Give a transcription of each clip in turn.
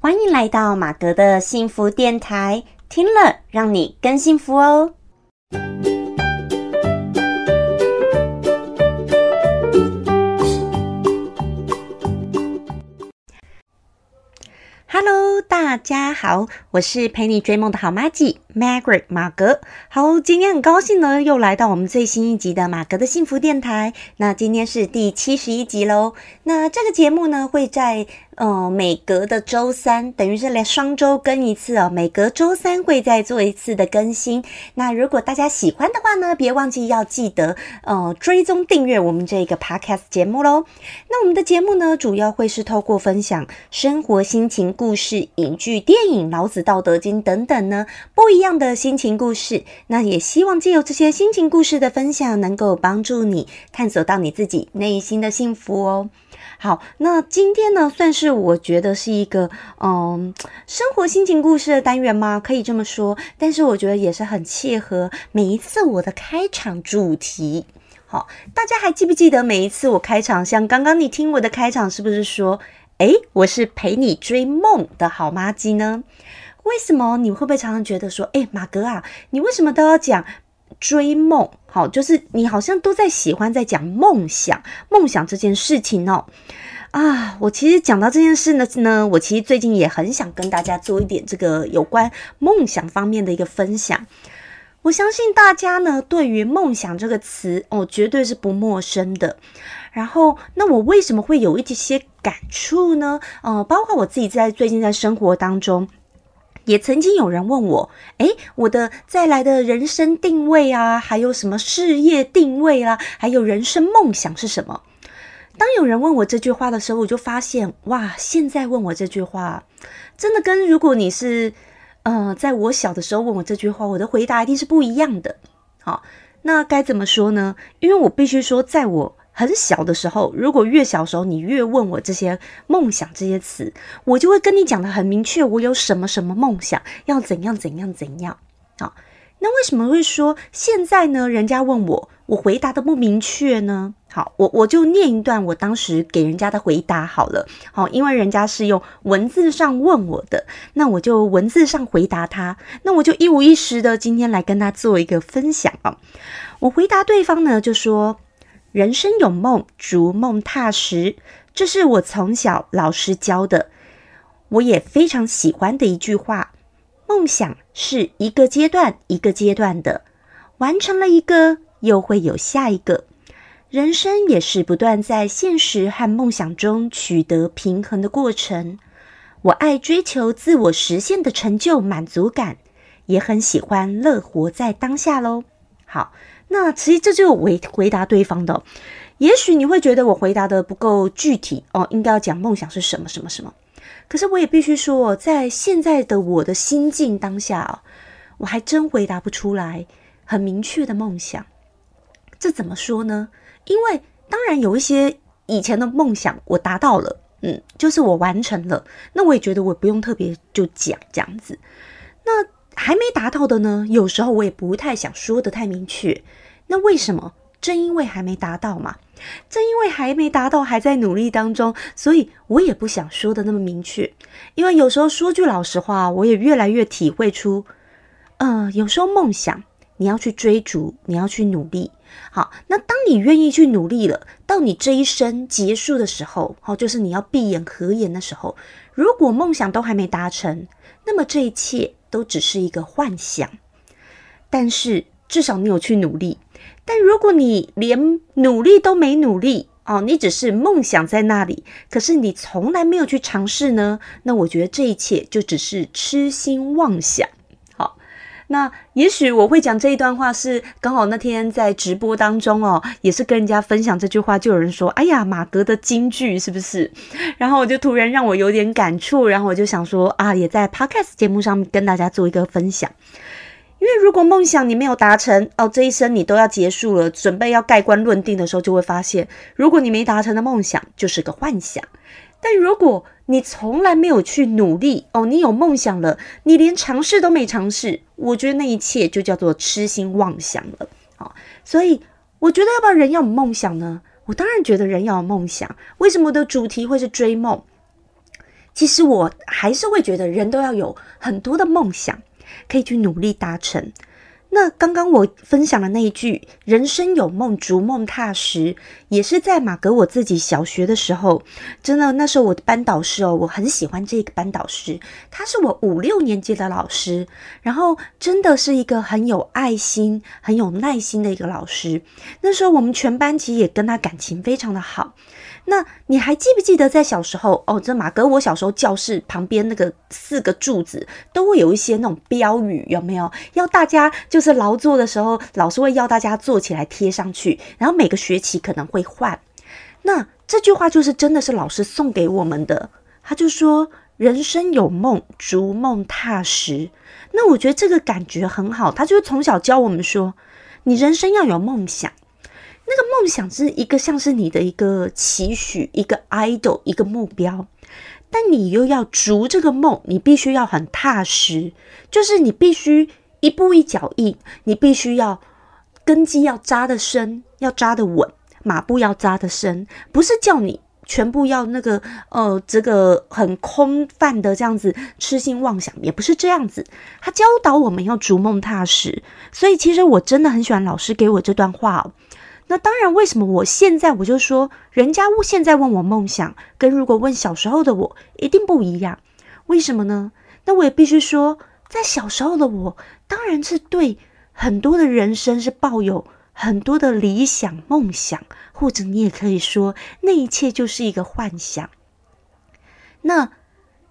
欢迎来到马格的幸福电台，听了让你更幸福哦。Hello，大家好，我是陪你追梦的好妈咪 Margaret 马格。好，今天很高兴呢，又来到我们最新一集的马格的幸福电台。那今天是第七十一集喽。那这个节目呢，会在。呃，每隔的周三，等于是连双周更一次哦。每隔周三会再做一次的更新。那如果大家喜欢的话呢，别忘记要记得呃追踪订阅我们这个 podcast 节目喽。那我们的节目呢，主要会是透过分享生活心情故事、影剧、电影、老子、道德经等等呢不一样的心情故事。那也希望借由这些心情故事的分享，能够帮助你探索到你自己内心的幸福哦。好，那今天呢，算是我觉得是一个嗯，生活心情故事的单元吗？可以这么说，但是我觉得也是很切合每一次我的开场主题。好，大家还记不记得每一次我开场，像刚刚你听我的开场，是不是说，诶，我是陪你追梦的好妈鸡呢？为什么你会不会常常觉得说，诶，马哥啊，你为什么都要讲？追梦，好，就是你好像都在喜欢在讲梦想，梦想这件事情哦。啊，我其实讲到这件事呢，呢，我其实最近也很想跟大家做一点这个有关梦想方面的一个分享。我相信大家呢，对于梦想这个词哦，绝对是不陌生的。然后，那我为什么会有一些感触呢？呃，包括我自己在最近在生活当中。也曾经有人问我，诶，我的再来的人生定位啊，还有什么事业定位啊，还有人生梦想是什么？当有人问我这句话的时候，我就发现，哇，现在问我这句话，真的跟如果你是，呃，在我小的时候问我这句话，我的回答一定是不一样的。好，那该怎么说呢？因为我必须说，在我。很小的时候，如果越小时候你越问我这些梦想这些词，我就会跟你讲的很明确，我有什么什么梦想，要怎样怎样怎样。好，那为什么会说现在呢？人家问我，我回答的不明确呢？好，我我就念一段我当时给人家的回答好了。好，因为人家是用文字上问我的，那我就文字上回答他。那我就一五一十的今天来跟他做一个分享啊。我回答对方呢，就说。人生有梦，逐梦踏实，这是我从小老师教的，我也非常喜欢的一句话。梦想是一个阶段一个阶段的，完成了一个，又会有下一个。人生也是不断在现实和梦想中取得平衡的过程。我爱追求自我实现的成就满足感，也很喜欢乐活在当下喽。好。那其实这就回回答对方的，也许你会觉得我回答的不够具体哦，应该要讲梦想是什么什么什么。可是我也必须说，在现在的我的心境当下，我还真回答不出来很明确的梦想。这怎么说呢？因为当然有一些以前的梦想我达到了，嗯，就是我完成了，那我也觉得我不用特别就讲这样子。那还没达到的呢，有时候我也不太想说的太明确。那为什么？正因为还没达到嘛，正因为还没达到，还在努力当中，所以我也不想说的那么明确。因为有时候说句老实话，我也越来越体会出，呃，有时候梦想你要去追逐，你要去努力。好，那当你愿意去努力了，到你这一生结束的时候，好，就是你要闭眼合眼的时候，如果梦想都还没达成，那么这一切都只是一个幻想。但是至少你有去努力。但如果你连努力都没努力哦，你只是梦想在那里，可是你从来没有去尝试呢？那我觉得这一切就只是痴心妄想。那也许我会讲这一段话，是刚好那天在直播当中哦，也是跟人家分享这句话，就有人说：“哎呀，马格的金句是不是？” 然后我就突然让我有点感触，然后我就想说啊，也在 Podcast 节目上跟大家做一个分享。因为如果梦想你没有达成哦，这一生你都要结束了，准备要盖棺论定的时候，就会发现，如果你没达成的梦想就是个幻想。但如果你从来没有去努力哦，你有梦想了，你连尝试都没尝试，我觉得那一切就叫做痴心妄想了。好，所以我觉得要不要人要有梦想呢？我当然觉得人要有梦想。为什么我的主题会是追梦？其实我还是会觉得人都要有很多的梦想，可以去努力达成。那刚刚我分享的那一句“人生有梦，逐梦踏实”，也是在马格我自己小学的时候，真的那时候我的班导师哦，我很喜欢这个班导师，他是我五六年级的老师，然后真的是一个很有爱心、很有耐心的一个老师。那时候我们全班其实也跟他感情非常的好。那你还记不记得在小时候哦？这马哥，我小时候教室旁边那个四个柱子都会有一些那种标语，有没有？要大家就是劳作的时候，老师会要大家坐起来贴上去，然后每个学期可能会换。那这句话就是真的是老师送给我们的，他就说：“人生有梦，逐梦踏实。”那我觉得这个感觉很好，他就是从小教我们说，你人生要有梦想。那个梦想是一个像是你的一个期许，一个 idol，一个目标，但你又要逐这个梦，你必须要很踏实，就是你必须一步一脚印，你必须要根基要扎得深，要扎得稳，马步要扎得深，不是叫你全部要那个呃这个很空泛的这样子痴心妄想，也不是这样子，他教导我们要逐梦踏实，所以其实我真的很喜欢老师给我这段话。那当然，为什么我现在我就说，人家现在问我梦想，跟如果问小时候的我一定不一样？为什么呢？那我也必须说，在小时候的我，当然是对很多的人生是抱有很多的理想梦想，或者你也可以说，那一切就是一个幻想。那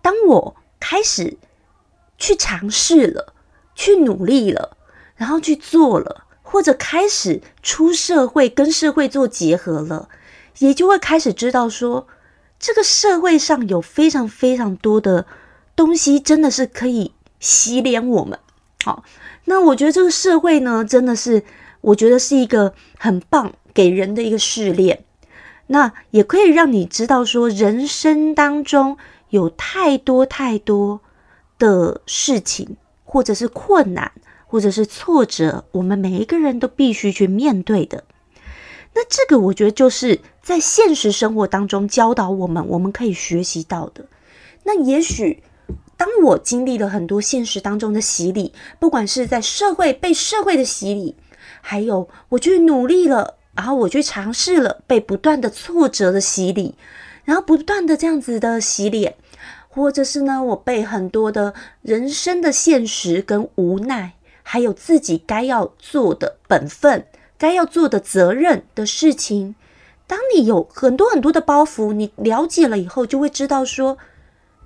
当我开始去尝试了，去努力了，然后去做了。或者开始出社会，跟社会做结合了，也就会开始知道说，这个社会上有非常非常多的东西，真的是可以洗脸我们。好，那我觉得这个社会呢，真的是我觉得是一个很棒给人的一个试炼，那也可以让你知道说，人生当中有太多太多的事情，或者是困难。或者是挫折，我们每一个人都必须去面对的。那这个，我觉得就是在现实生活当中教导我们，我们可以学习到的。那也许，当我经历了很多现实当中的洗礼，不管是在社会被社会的洗礼，还有我去努力了，然后我去尝试了，被不断的挫折的洗礼，然后不断的这样子的洗脸，或者是呢，我被很多的人生的现实跟无奈。还有自己该要做的本分，该要做的责任的事情。当你有很多很多的包袱，你了解了以后，就会知道说，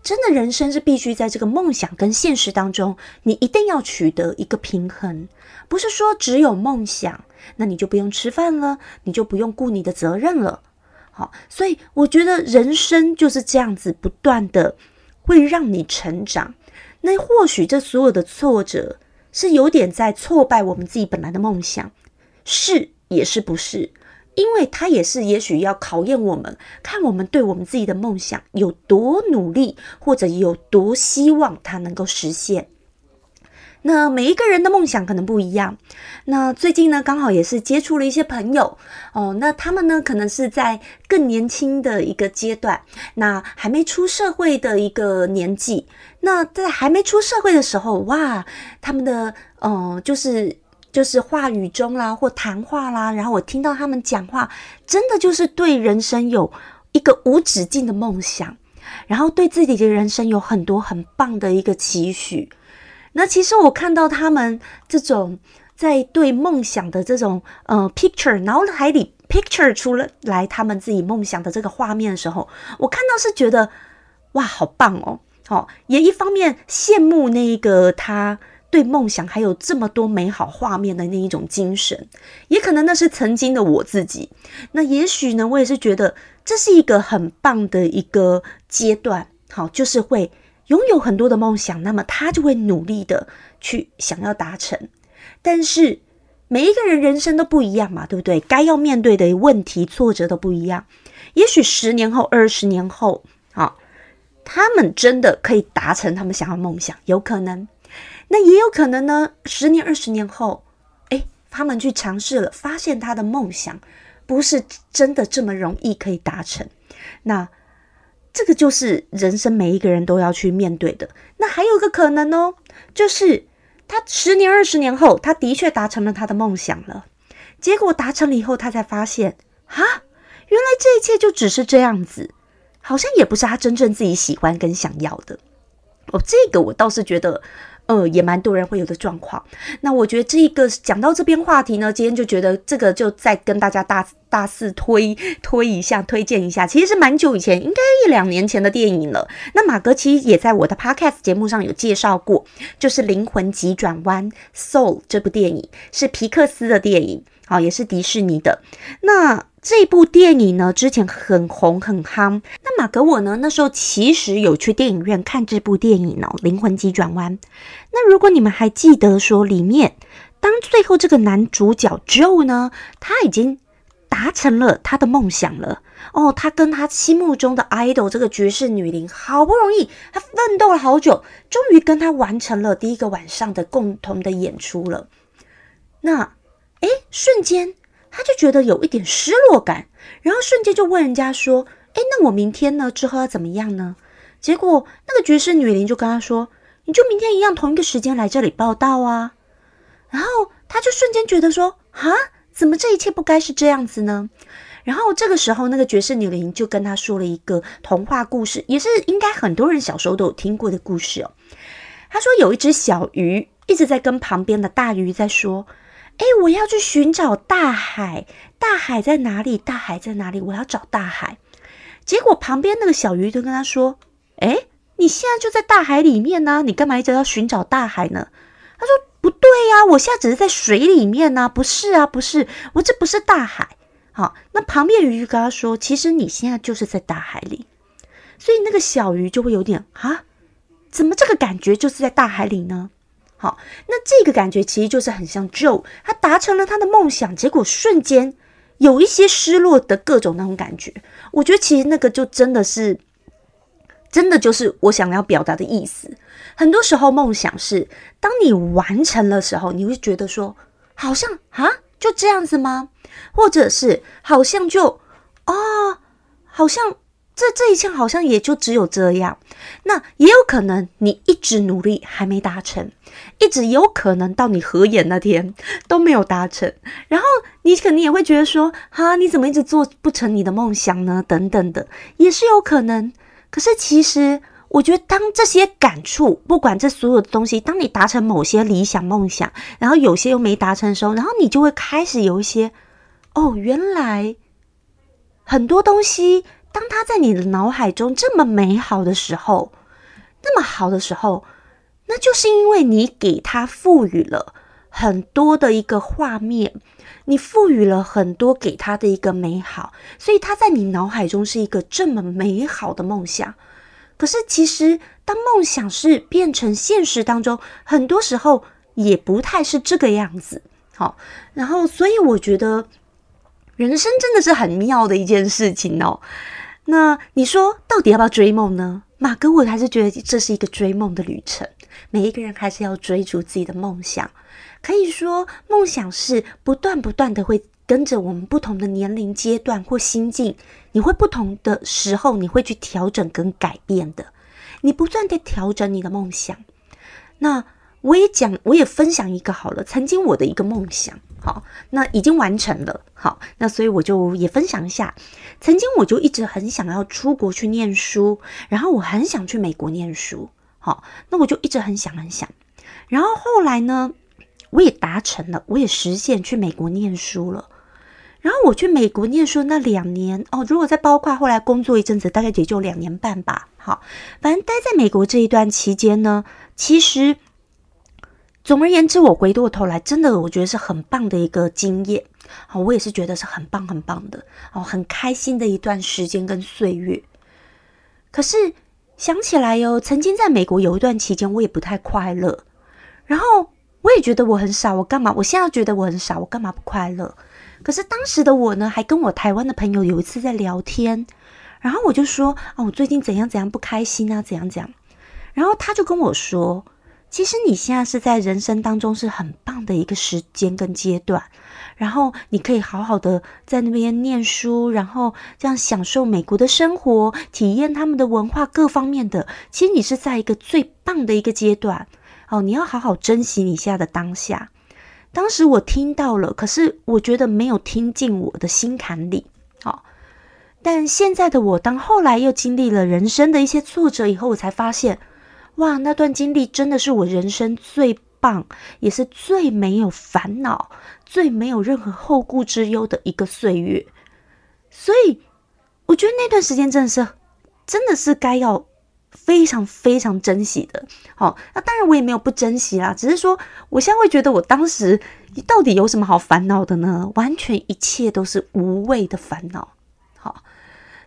真的人生是必须在这个梦想跟现实当中，你一定要取得一个平衡。不是说只有梦想，那你就不用吃饭了，你就不用顾你的责任了。好，所以我觉得人生就是这样子，不断的会让你成长。那或许这所有的挫折。是有点在挫败我们自己本来的梦想，是也是不是？因为它也是也许要考验我们，看我们对我们自己的梦想有多努力，或者有多希望它能够实现。那每一个人的梦想可能不一样。那最近呢，刚好也是接触了一些朋友哦。那他们呢，可能是在更年轻的一个阶段，那还没出社会的一个年纪。那在还没出社会的时候，哇，他们的嗯，就是就是话语中啦，或谈话啦，然后我听到他们讲话，真的就是对人生有一个无止境的梦想，然后对自己的人生有很多很棒的一个期许。那其实我看到他们这种在对梦想的这种呃 picture 脑海里 picture 出了来他们自己梦想的这个画面的时候，我看到是觉得哇，好棒哦！好，也一方面羡慕那一个他对梦想还有这么多美好画面的那一种精神，也可能那是曾经的我自己。那也许呢，我也是觉得这是一个很棒的一个阶段。好，就是会。拥有很多的梦想，那么他就会努力的去想要达成。但是每一个人人生都不一样嘛，对不对？该要面对的问题、挫折都不一样。也许十年后、二十年后，啊，他们真的可以达成他们想要梦想，有可能。那也有可能呢，十年、二十年后，哎，他们去尝试了，发现他的梦想不是真的这么容易可以达成。那。这个就是人生每一个人都要去面对的。那还有一个可能哦，就是他十年、二十年后，他的确达成了他的梦想了。结果达成了以后，他才发现，哈，原来这一切就只是这样子，好像也不是他真正自己喜欢跟想要的。哦，这个我倒是觉得。呃，也蛮多人会有的状况。那我觉得这一个讲到这边话题呢，今天就觉得这个就再跟大家大大肆推推一下，推荐一下。其实是蛮久以前，应该一两年前的电影了。那马哥其实也在我的 podcast 节目上有介绍过，就是《灵魂急转弯》（Soul） 这部电影是皮克斯的电影，好，也是迪士尼的。那这部电影呢，之前很红很夯。那马格我呢，那时候其实有去电影院看这部电影哦，《灵魂急转弯》。那如果你们还记得说，里面当最后这个男主角 Joe 呢，他已经达成了他的梦想了哦，他跟他心目中的 idol 这个爵士女伶，好不容易他奋斗了好久，终于跟他完成了第一个晚上的共同的演出了。那诶，瞬间。他就觉得有一点失落感，然后瞬间就问人家说：“哎，那我明天呢？之后要怎么样呢？”结果那个爵士女伶就跟他说：“你就明天一样同一个时间来这里报道啊。”然后他就瞬间觉得说：“啊，怎么这一切不该是这样子呢？”然后这个时候，那个爵士女伶就跟他说了一个童话故事，也是应该很多人小时候都有听过的故事哦。他说有一只小鱼一直在跟旁边的大鱼在说。哎，我要去寻找大海，大海在哪里？大海在哪里？我要找大海。结果旁边那个小鱼就跟他说：“哎，你现在就在大海里面呢，你干嘛一直要寻找大海呢？”他说：“不对呀，我现在只是在水里面呢，不是啊，不是，我这不是大海。”好，那旁边鱼就跟他说：“其实你现在就是在大海里。”所以那个小鱼就会有点啊，怎么这个感觉就是在大海里呢？好，那这个感觉其实就是很像 Joe，他达成了他的梦想，结果瞬间有一些失落的各种那种感觉。我觉得其实那个就真的是，真的就是我想要表达的意思。很多时候梦想是，当你完成了时候，你会觉得说，好像啊就这样子吗？或者是好像就啊，好像。这这一切好像也就只有这样，那也有可能你一直努力还没达成，一直有可能到你合眼那天都没有达成，然后你肯定也会觉得说，哈，你怎么一直做不成你的梦想呢？等等的也是有可能。可是其实我觉得，当这些感触，不管这所有的东西，当你达成某些理想梦想，然后有些又没达成的时候，然后你就会开始有一些，哦，原来很多东西。当他在你的脑海中这么美好的时候，那么好的时候，那就是因为你给他赋予了很多的一个画面，你赋予了很多给他的一个美好，所以他在你脑海中是一个这么美好的梦想。可是其实，当梦想是变成现实当中，很多时候也不太是这个样子。好，然后所以我觉得人生真的是很妙的一件事情哦。那你说到底要不要追梦呢？马哥，我还是觉得这是一个追梦的旅程。每一个人还是要追逐自己的梦想。可以说，梦想是不断不断的会跟着我们不同的年龄阶段或心境，你会不同的时候，你会去调整跟改变的。你不断的调整你的梦想。那我也讲，我也分享一个好了，曾经我的一个梦想。好，那已经完成了。好，那所以我就也分享一下。曾经我就一直很想要出国去念书，然后我很想去美国念书。好，那我就一直很想很想。然后后来呢，我也达成了，我也实现去美国念书了。然后我去美国念书那两年哦，如果再包括后来工作一阵子，大概也就两年半吧。好，反正待在美国这一段期间呢，其实。总而言之，我回过头来，真的我觉得是很棒的一个经验啊！我也是觉得是很棒很棒的哦，很开心的一段时间跟岁月。可是想起来哟，曾经在美国有一段期间，我也不太快乐。然后我也觉得我很傻，我干嘛？我现在觉得我很傻，我干嘛不快乐？可是当时的我呢，还跟我台湾的朋友有一次在聊天，然后我就说啊，我最近怎样怎样不开心啊，怎样怎样。然后他就跟我说。其实你现在是在人生当中是很棒的一个时间跟阶段，然后你可以好好的在那边念书，然后这样享受美国的生活，体验他们的文化各方面的。其实你是在一个最棒的一个阶段哦，你要好好珍惜你现在的当下。当时我听到了，可是我觉得没有听进我的心坎里。好，但现在的我，当后来又经历了人生的一些挫折以后，我才发现。哇，那段经历真的是我人生最棒，也是最没有烦恼、最没有任何后顾之忧的一个岁月。所以，我觉得那段时间真的是，真的是该要非常非常珍惜的。好，那当然我也没有不珍惜啦，只是说我现在会觉得，我当时到底有什么好烦恼的呢？完全一切都是无谓的烦恼。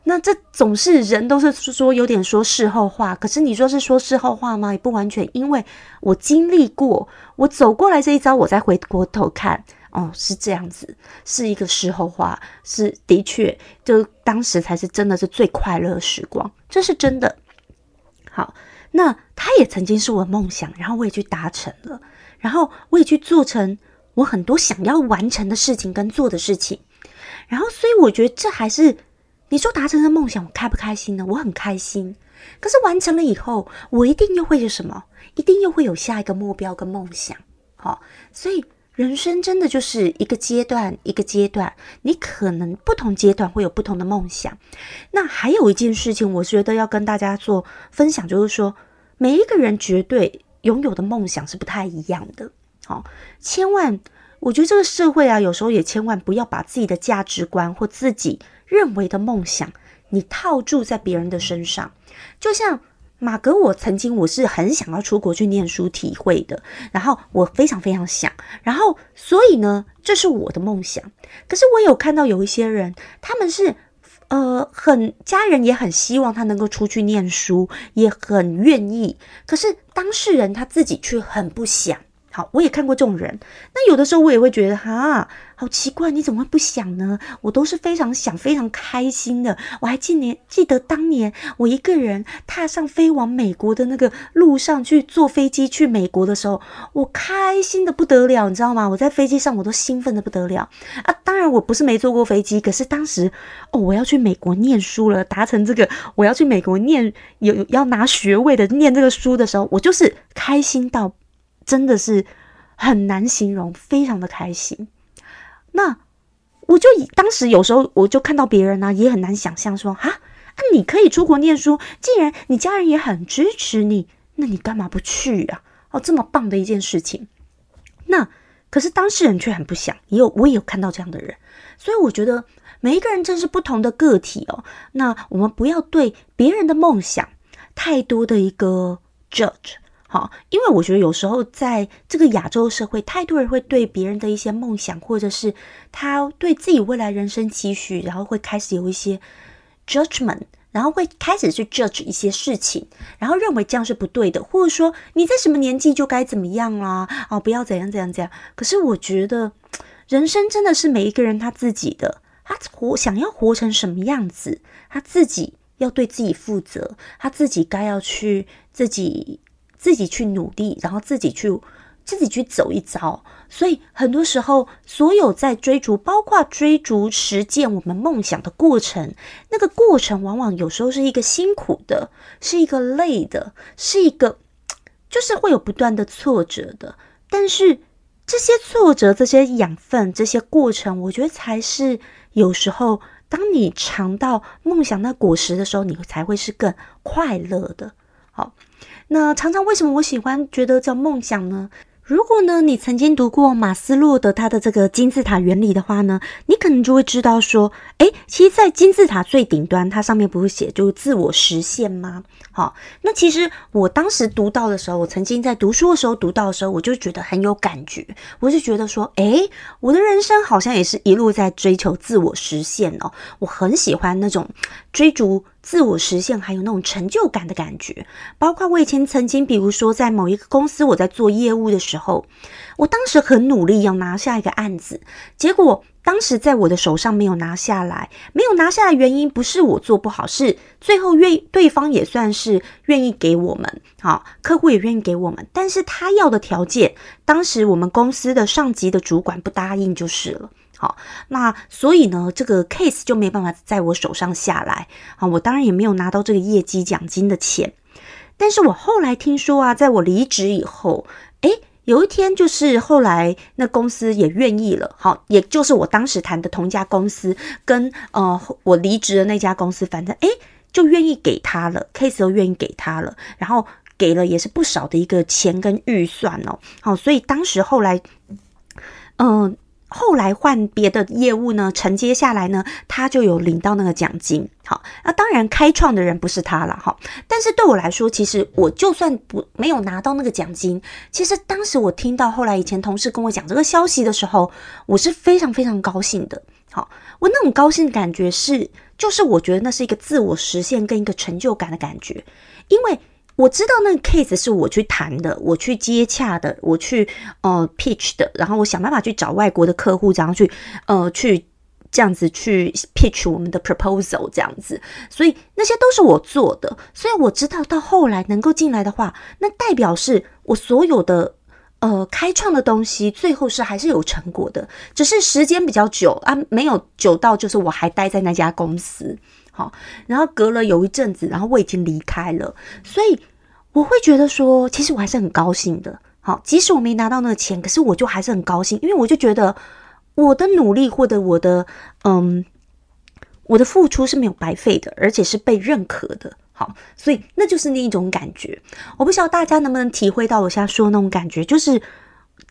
那这总是人都是说有点说事后话，可是你说是说事后话吗？也不完全，因为我经历过，我走过来这一招，我再回过头看，哦，是这样子，是一个事后话，是的确，就当时才是真的是最快乐的时光，这是真的。好，那他也曾经是我的梦想，然后我也去达成了，然后我也去做成我很多想要完成的事情跟做的事情，然后所以我觉得这还是。你说达成的梦想，我开不开心呢？我很开心。可是完成了以后，我一定又会有什么？一定又会有下一个目标跟梦想。好，所以人生真的就是一个阶段一个阶段，你可能不同阶段会有不同的梦想。那还有一件事情，我觉得要跟大家做分享，就是说每一个人绝对拥有的梦想是不太一样的。好，千万，我觉得这个社会啊，有时候也千万不要把自己的价值观或自己。认为的梦想，你套住在别人的身上，就像马格，我曾经我是很想要出国去念书体会的，然后我非常非常想，然后所以呢，这是我的梦想。可是我有看到有一些人，他们是呃很家人也很希望他能够出去念书，也很愿意，可是当事人他自己却很不想。好，我也看过这种人。那有的时候我也会觉得，哈，好奇怪，你怎么会不想呢？我都是非常想、非常开心的。我还记年记得当年我一个人踏上飞往美国的那个路上去坐飞机去美国的时候，我开心的不得了，你知道吗？我在飞机上我都兴奋的不得了啊！当然我不是没坐过飞机，可是当时哦，我要去美国念书了，达成这个我要去美国念有要拿学位的念这个书的时候，我就是开心到。真的是很难形容，非常的开心。那我就当时有时候我就看到别人呢，也很难想象说啊啊，你可以出国念书，既然你家人也很支持你，那你干嘛不去啊？哦，这么棒的一件事情。那可是当事人却很不想，也有我也有看到这样的人，所以我觉得每一个人真是不同的个体哦。那我们不要对别人的梦想太多的一个 judge。好，因为我觉得有时候在这个亚洲社会，太多人会对别人的一些梦想，或者是他对自己未来人生期许，然后会开始有一些 judgment，然后会开始去 judge 一些事情，然后认为这样是不对的，或者说你在什么年纪就该怎么样啊？哦，不要怎样怎样怎样。可是我觉得人生真的是每一个人他自己的，他活想要活成什么样子，他自己要对自己负责，他自己该要去自己。自己去努力，然后自己去自己去走一遭。所以很多时候，所有在追逐，包括追逐实践我们梦想的过程，那个过程往往有时候是一个辛苦的，是一个累的，是一个就是会有不断的挫折的。但是这些挫折、这些养分、这些过程，我觉得才是有时候，当你尝到梦想那果实的时候，你才会是更快乐的。好。那常常为什么我喜欢觉得叫梦想呢？如果呢，你曾经读过马斯洛的他的这个金字塔原理的话呢，你可能就会知道说，诶，其实，在金字塔最顶端，它上面不是写就是自我实现吗？好，那其实我当时读到的时候，我曾经在读书的时候读到的时候，我就觉得很有感觉，我就觉得说，诶，我的人生好像也是一路在追求自我实现哦，我很喜欢那种追逐。自我实现，还有那种成就感的感觉，包括我以前曾经，比如说在某一个公司，我在做业务的时候，我当时很努力要拿下一个案子，结果当时在我的手上没有拿下来，没有拿下来原因不是我做不好，是最后愿对方也算是愿意给我们，好，客户也愿意给我们，但是他要的条件，当时我们公司的上级的主管不答应就是了，好，那所以呢，这个 case 就没办法在我手上下来，啊，我当然也没有拿到这个业绩奖金的钱，但是我后来听说啊，在我离职以后，诶。有一天，就是后来那公司也愿意了，好，也就是我当时谈的同一家公司，跟呃我离职的那家公司，反正诶就愿意给他了，case 都愿意给他了，然后给了也是不少的一个钱跟预算哦，好，所以当时后来，嗯。后来换别的业务呢，承接下来呢，他就有领到那个奖金。好，那当然开创的人不是他了哈。但是对我来说，其实我就算不没有拿到那个奖金，其实当时我听到后来以前同事跟我讲这个消息的时候，我是非常非常高兴的。好，我那种高兴的感觉是，就是我觉得那是一个自我实现跟一个成就感的感觉，因为。我知道那个 case 是我去谈的，我去接洽的，我去呃 pitch 的，然后我想办法去找外国的客户，然后去呃去这样子去 pitch 我们的 proposal 这样子，所以那些都是我做的，所以我知道到后来能够进来的话，那代表是我所有的呃开创的东西，最后是还是有成果的，只是时间比较久啊，没有久到就是我还待在那家公司。好，然后隔了有一阵子，然后我已经离开了，所以我会觉得说，其实我还是很高兴的。好，即使我没拿到那个钱，可是我就还是很高兴，因为我就觉得我的努力或者我的嗯，我的付出是没有白费的，而且是被认可的。好，所以那就是那一种感觉。我不知道大家能不能体会到我现在说那种感觉，就是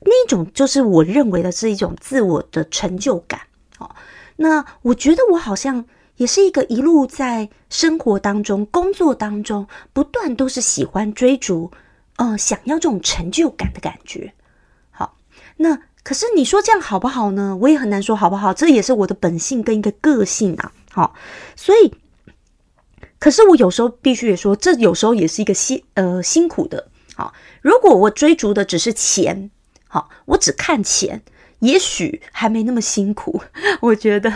那种就是我认为的是一种自我的成就感。好，那我觉得我好像。也是一个一路在生活当中、工作当中不断都是喜欢追逐，呃，想要这种成就感的感觉。好，那可是你说这样好不好呢？我也很难说好不好。这也是我的本性跟一个个性啊。好，所以，可是我有时候必须也说，这有时候也是一个辛呃辛苦的。好，如果我追逐的只是钱，好，我只看钱。也许还没那么辛苦，我觉得，我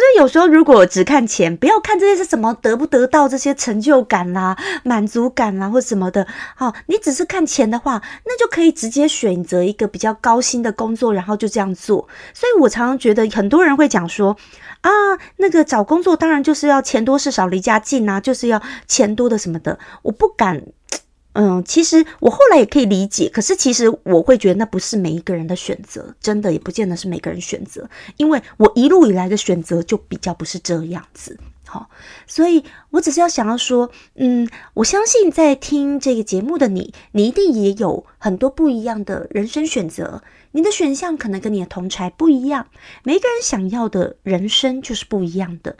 觉得有时候如果只看钱，不要看这些是什么得不得到这些成就感啦、满足感啦或什么的，好，你只是看钱的话，那就可以直接选择一个比较高薪的工作，然后就这样做。所以我常常觉得很多人会讲说，啊，那个找工作当然就是要钱多事少离家近啊，就是要钱多的什么的，我不敢。嗯，其实我后来也可以理解，可是其实我会觉得那不是每一个人的选择，真的也不见得是每个人选择，因为我一路以来的选择就比较不是这样子。好，所以我只是要想要说，嗯，我相信在听这个节目的你，你一定也有很多不一样的人生选择，你的选项可能跟你的同才不一样，每一个人想要的人生就是不一样的。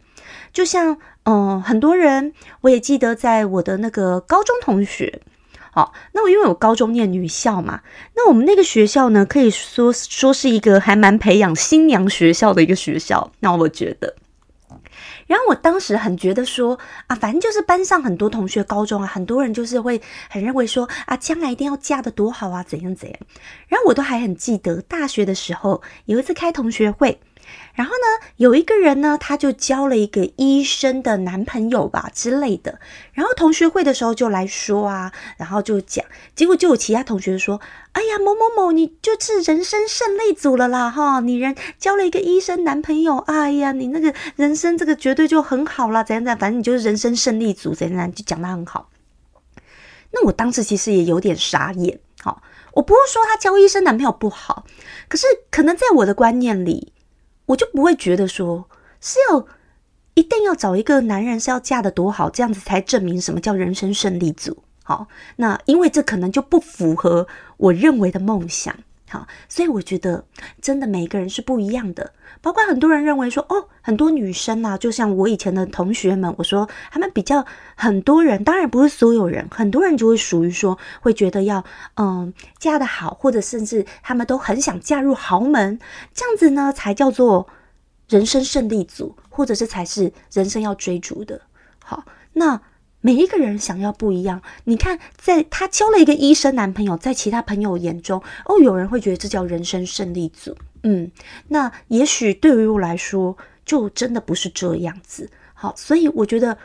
就像，嗯，很多人，我也记得在我的那个高中同学。好，那我因为我高中念女校嘛，那我们那个学校呢，可以说说是一个还蛮培养新娘学校的一个学校。那我觉得，然后我当时很觉得说啊，反正就是班上很多同学，高中啊，很多人就是会很认为说啊，将来一定要嫁的多好啊，怎样怎样。然后我都还很记得大学的时候有一次开同学会。然后呢，有一个人呢，他就交了一个医生的男朋友吧之类的。然后同学会的时候就来说啊，然后就讲，结果就有其他同学说：“哎呀，某某某，你就是人生胜利组了啦，哈，你人交了一个医生男朋友，哎呀，你那个人生这个绝对就很好了，怎样怎样，反正你就是人生胜利组，怎样怎样，就讲的很好。那我当时其实也有点傻眼，好，我不是说他交医生男朋友不好，可是可能在我的观念里。我就不会觉得说是要一定要找一个男人是要嫁的多好，这样子才证明什么叫人生胜利组。好，那因为这可能就不符合我认为的梦想。好，所以我觉得真的每个人是不一样的。包括很多人认为说，哦，很多女生啊，就像我以前的同学们，我说他们比较很多人，当然不是所有人，很多人就会属于说会觉得要嗯嫁的好，或者甚至他们都很想嫁入豪门，这样子呢才叫做人生胜利组，或者是才是人生要追逐的。好，那。每一个人想要不一样。你看，在他交了一个医生男朋友，在其他朋友眼中，哦，有人会觉得这叫人生胜利组。嗯，那也许对于我来说，就真的不是这样子。好，所以我觉得，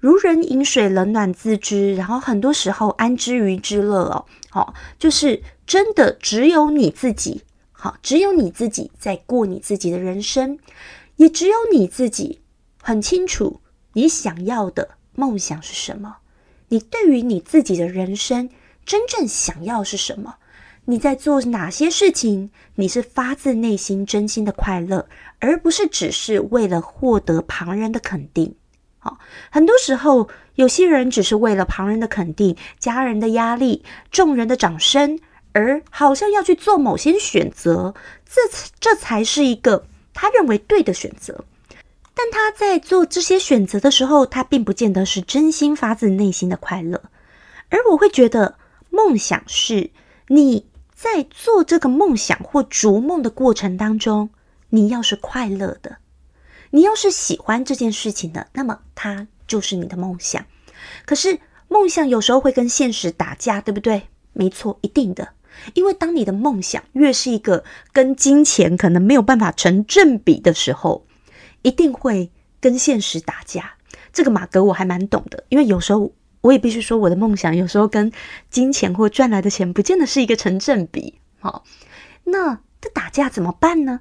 如人饮水，冷暖自知。然后很多时候，安之于之乐哦，好，就是真的只有你自己，好，只有你自己在过你自己的人生，也只有你自己很清楚你想要的梦想是什么。你对于你自己的人生真正想要是什么？你在做哪些事情？你是发自内心、真心的快乐，而不是只是为了获得旁人的肯定。好，很多时候有些人只是为了旁人的肯定、家人的压力、众人的掌声，而好像要去做某些选择，这这才是一个他认为对的选择。但他在做这些选择的时候，他并不见得是真心发自内心的快乐。而我会觉得，梦想是你在做这个梦想或逐梦的过程当中，你要是快乐的，你要是喜欢这件事情的，那么它就是你的梦想。可是梦想有时候会跟现实打架，对不对？没错，一定的。因为当你的梦想越是一个跟金钱可能没有办法成正比的时候，一定会跟现实打架，这个马格我还蛮懂的，因为有时候我也必须说，我的梦想有时候跟金钱或赚来的钱不见得是一个成正比。好，那这打架怎么办呢？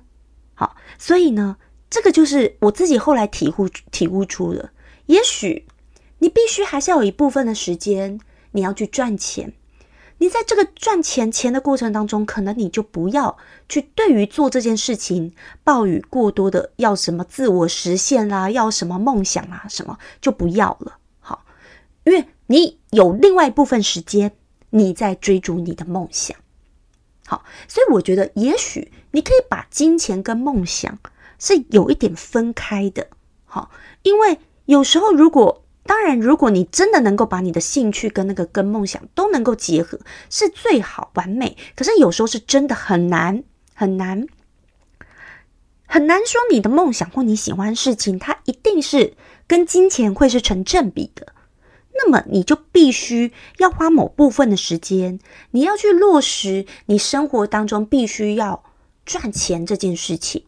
好，所以呢，这个就是我自己后来体悟体悟出的。也许你必须还是要有一部分的时间，你要去赚钱。你在这个赚钱钱的过程当中，可能你就不要去对于做这件事情抱有过多的要什么自我实现啦，要什么梦想啊，什么就不要了。好，因为你有另外一部分时间你在追逐你的梦想。好，所以我觉得也许你可以把金钱跟梦想是有一点分开的。好，因为有时候如果当然，如果你真的能够把你的兴趣跟那个跟梦想都能够结合，是最好完美。可是有时候是真的很难很难很难说你的梦想或你喜欢的事情，它一定是跟金钱会是成正比的。那么你就必须要花某部分的时间，你要去落实你生活当中必须要赚钱这件事情。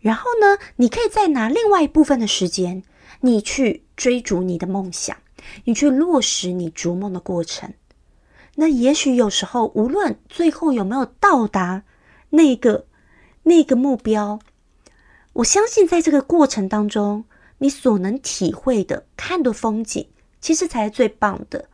然后呢，你可以再拿另外一部分的时间。你去追逐你的梦想，你去落实你逐梦的过程。那也许有时候，无论最后有没有到达那个那个目标，我相信在这个过程当中，你所能体会的、看的风景，其实才是最棒的。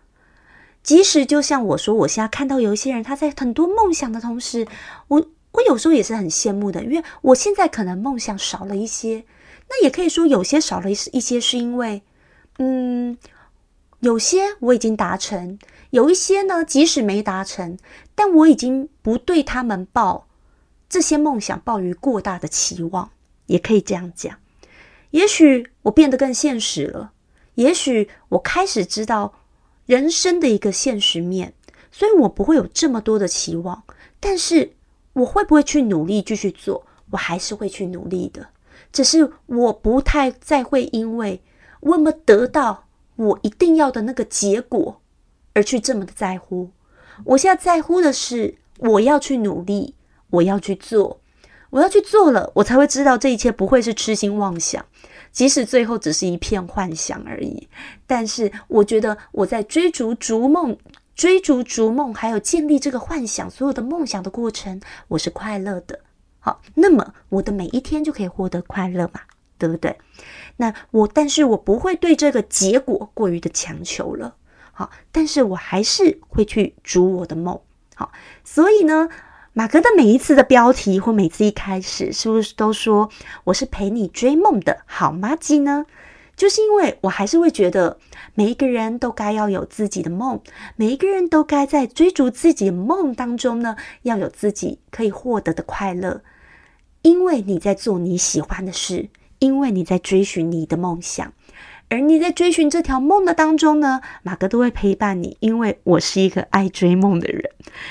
即使就像我说，我现在看到有一些人他在很多梦想的同时，我我有时候也是很羡慕的，因为我现在可能梦想少了一些。那也可以说，有些少了一一些，是因为，嗯，有些我已经达成，有一些呢，即使没达成，但我已经不对他们抱这些梦想抱于过大的期望，也可以这样讲。也许我变得更现实了，也许我开始知道人生的一个现实面，所以我不会有这么多的期望。但是我会不会去努力继续做？我还是会去努力的。只是我不太再会因为我有没有得到我一定要的那个结果而去这么的在乎。我现在在乎的是我要去努力，我要去做，我要去做了，我才会知道这一切不会是痴心妄想，即使最后只是一片幻想而已。但是我觉得我在追逐逐梦、追逐逐梦，还有建立这个幻想、所有的梦想的过程，我是快乐的。好，那么我的每一天就可以获得快乐嘛，对不对？那我，但是我不会对这个结果过于的强求了。好，但是我还是会去逐我的梦。好，所以呢，马哥的每一次的标题或每次一开始，是不是都说我是陪你追梦的好妈鸡呢？就是因为我还是会觉得每一个人都该要有自己的梦，每一个人都该在追逐自己的梦当中呢，要有自己可以获得的快乐。因为你在做你喜欢的事，因为你在追寻你的梦想，而你在追寻这条梦的当中呢，马哥都会陪伴你，因为我是一个爱追梦的人，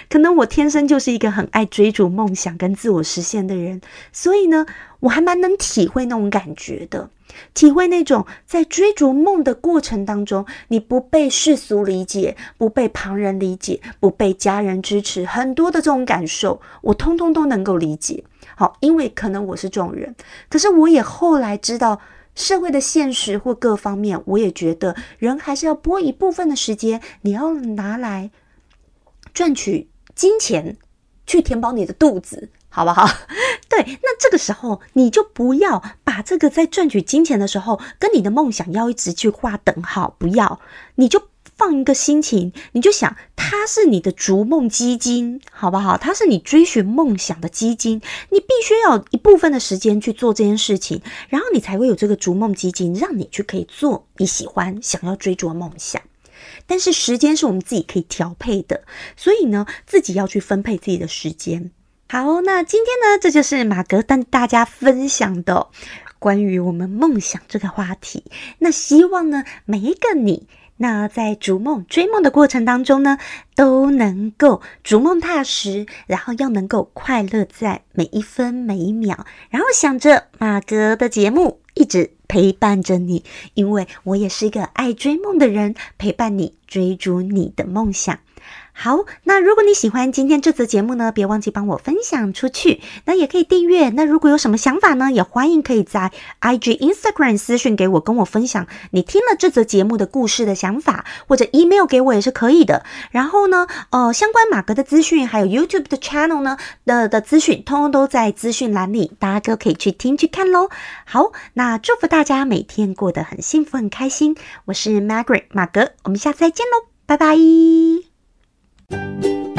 可能我天生就是一个很爱追逐梦想跟自我实现的人，所以呢，我还蛮能体会那种感觉的。体会那种在追逐梦的过程当中，你不被世俗理解，不被旁人理解，不被家人支持，很多的这种感受，我通通都能够理解。好，因为可能我是这种人，可是我也后来知道社会的现实或各方面，我也觉得人还是要拨一部分的时间，你要拿来赚取金钱，去填饱你的肚子。好不好？对，那这个时候你就不要把这个在赚取金钱的时候，跟你的梦想要一直去划等号，不要，你就放一个心情，你就想它是你的逐梦基金，好不好？它是你追寻梦想的基金，你必须要一部分的时间去做这件事情，然后你才会有这个逐梦基金，让你去可以做你喜欢、想要追逐的梦想。但是时间是我们自己可以调配的，所以呢，自己要去分配自己的时间。好，那今天呢，这就是马格跟大家分享的关于我们梦想这个话题。那希望呢，每一个你，那在逐梦追梦的过程当中呢，都能够逐梦踏实，然后要能够快乐在每一分每一秒，然后想着马哥的节目一直陪伴着你，因为我也是一个爱追梦的人，陪伴你追逐你的梦想。好，那如果你喜欢今天这则节目呢，别忘记帮我分享出去。那也可以订阅。那如果有什么想法呢，也欢迎可以在 IG、Instagram 私讯给我，跟我分享你听了这则节目的故事的想法，或者 email 给我也是可以的。然后呢，呃，相关马格的资讯，还有 YouTube 的 channel 呢的的资讯，通通都在资讯栏里，大家都可以去听去看喽。好，那祝福大家每天过得很幸福、很开心。我是 Margaret 马格，我们下次再见喽，拜拜。Música